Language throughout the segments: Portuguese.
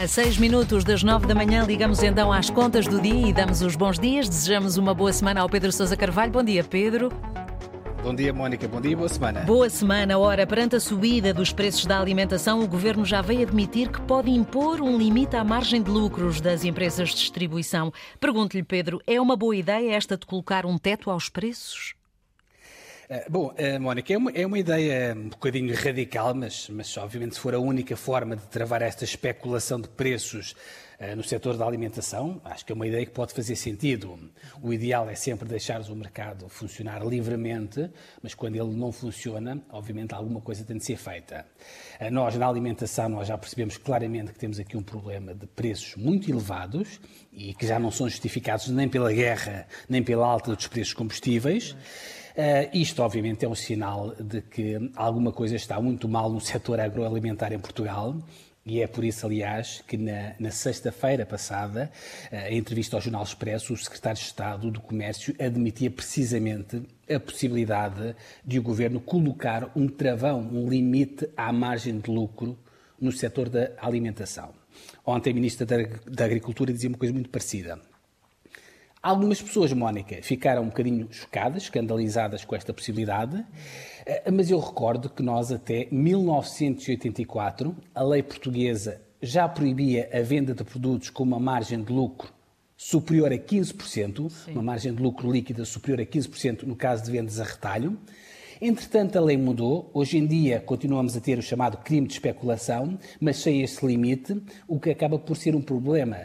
A seis minutos das nove da manhã, ligamos então às contas do dia e damos os bons dias. Desejamos uma boa semana ao Pedro Sousa Carvalho. Bom dia, Pedro. Bom dia, Mónica. Bom dia, boa semana. Boa semana. Ora, perante a subida dos preços da alimentação, o governo já veio admitir que pode impor um limite à margem de lucros das empresas de distribuição. Pergunto-lhe, Pedro, é uma boa ideia esta de colocar um teto aos preços? Uh, bom, uh, Mónica, é uma, é uma, ideia um bocadinho radical, mas, mas obviamente se for a única forma de travar esta especulação de preços uh, no setor da alimentação, acho que é uma ideia que pode fazer sentido. O ideal é sempre deixar o mercado funcionar livremente, mas quando ele não funciona, obviamente alguma coisa tem de ser feita. nós, na alimentação, nós já percebemos claramente que temos aqui um problema de preços muito elevados e que já não são justificados nem pela guerra, nem pela alta dos preços combustíveis. Isto, obviamente, é um sinal de que alguma coisa está muito mal no setor agroalimentar em Portugal. E é por isso, aliás, que na, na sexta-feira passada, uh, em entrevista ao Jornal Expresso, o secretário de Estado do Comércio admitia precisamente a possibilidade de o governo colocar um travão, um limite à margem de lucro no setor da alimentação. Ontem, a Ministra da, da Agricultura dizia uma coisa muito parecida. Algumas pessoas, Mónica, ficaram um bocadinho chocadas, escandalizadas com esta possibilidade, eh, mas eu recordo que nós, até 1984, a lei portuguesa já proibia a venda de produtos com uma margem de lucro superior a 15%, Sim. uma margem de lucro líquida superior a 15% no caso de vendas a retalho. Entretanto, a lei mudou. Hoje em dia continuamos a ter o chamado crime de especulação, mas sem esse limite, o que acaba por ser um problema,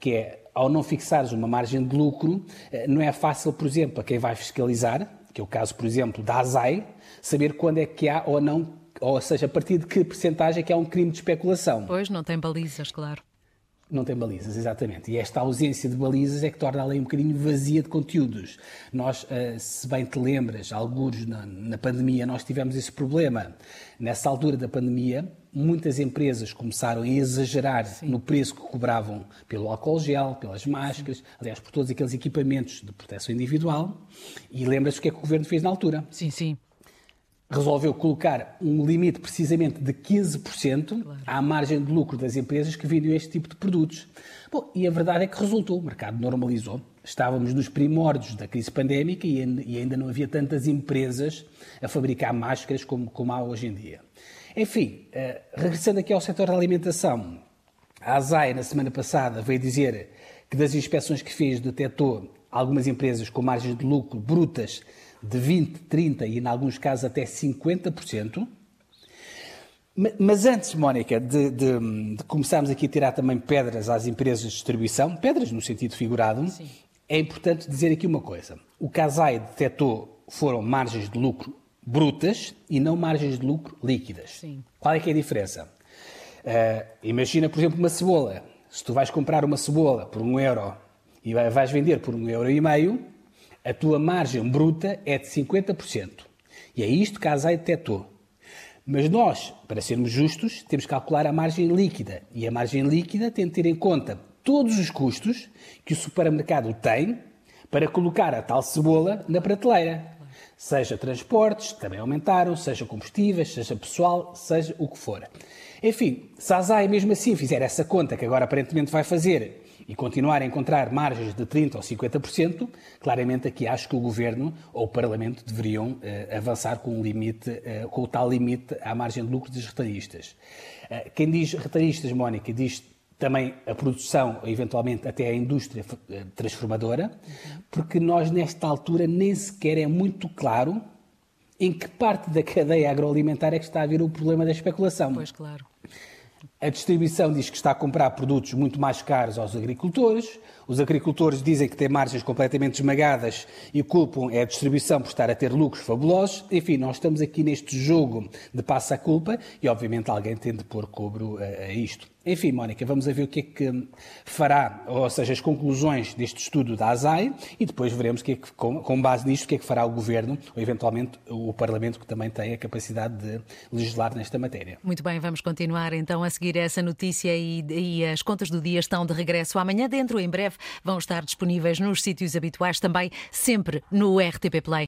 que é ao não fixares uma margem de lucro, eh, não é fácil, por exemplo, a quem vai fiscalizar, que é o caso, por exemplo, da ASAI, saber quando é que há ou não, ou seja, a partir de que percentagem é que há um crime de especulação. Pois, não tem balizas, claro. Não tem balizas, exatamente. E esta ausência de balizas é que torna a lei um bocadinho vazia de conteúdos. Nós, eh, se bem te lembras, alguns na, na pandemia, nós tivemos esse problema. Nessa altura da pandemia, muitas empresas começaram a exagerar Sim. no preço que cobravam pelo álcool gel, pelas máscaras, Sim. aliás, por todos aqueles equipamentos de proteção individual. E lembras-te o que é que o governo fez na altura? Sim, sim resolveu colocar um limite precisamente de 15% claro. à margem de lucro das empresas que vendem este tipo de produtos. Bom, e a verdade é que resultou, o mercado normalizou. Estávamos nos primórdios da crise pandémica e ainda não havia tantas empresas a fabricar máscaras como, como há hoje em dia. Enfim, uh, regressando aqui ao setor da alimentação, a ASAI, na semana passada, veio dizer que das inspeções que fez detectou algumas empresas com margens de lucro brutas de 20%, 30% e, em alguns casos, até 50%. Mas antes, Mónica, de, de, de, começarmos aqui a tirar também pedras às empresas de distribuição, pedras no sentido figurado, Sim. é importante dizer aqui uma coisa. O CASAI detectou foram margens de lucro brutas e não margens de lucro líquidas. Sim. Qual é que é a diferença? Uh, imagina, por exemplo, uma cebola. Se tu vais comprar uma cebola por um euro e vais vender por um euro e meio, a tua margem bruta é de 50%. E é isto que a ASAI detectou. Mas nós, para sermos justos, temos que calcular a margem líquida. E a margem líquida tem de ter em conta todos os custos que o supermercado tem para colocar a tal cebola na prateleira. Seja transportes, também aumentaram, seja combustíveis, seja pessoal, seja o que for. Enfim, se a ASAI mesmo assim fizer essa conta que agora aparentemente vai fazer e continuar a encontrar margens de 30% ou 50%, claramente aqui acho que o Governo ou o Parlamento deveriam eh, avançar com, um limite, eh, com o tal limite à margem de lucro dos retalhistas. Eh, quem diz retalhistas, Mónica, diz também a produção, eventualmente até a indústria transformadora, porque nós nesta altura nem sequer é muito claro em que parte da cadeia agroalimentar é que está a vir o problema da especulação. Pois, claro. A distribuição diz que está a comprar produtos muito mais caros aos agricultores. Os agricultores dizem que têm margens completamente esmagadas e culpam é a distribuição por estar a ter lucros fabulosos. Enfim, nós estamos aqui neste jogo de passa-culpa e, obviamente, alguém tem de pôr cobro a, isto. Enfim, Mónica, vamos a ver o que é que fará, ou seja, as conclusões deste estudo da ASAI e depois veremos que, é que com, base nisto o que é que fará o Governo ou, eventualmente, o Parlamento, que também tem a capacidade de legislar nesta matéria. Muito bem, vamos continuar então a essa notícia e, e as contas do dia estão de regresso amanhã. Dentro, em breve, vão estar disponíveis nos sítios habituais, também sempre no RTP Play.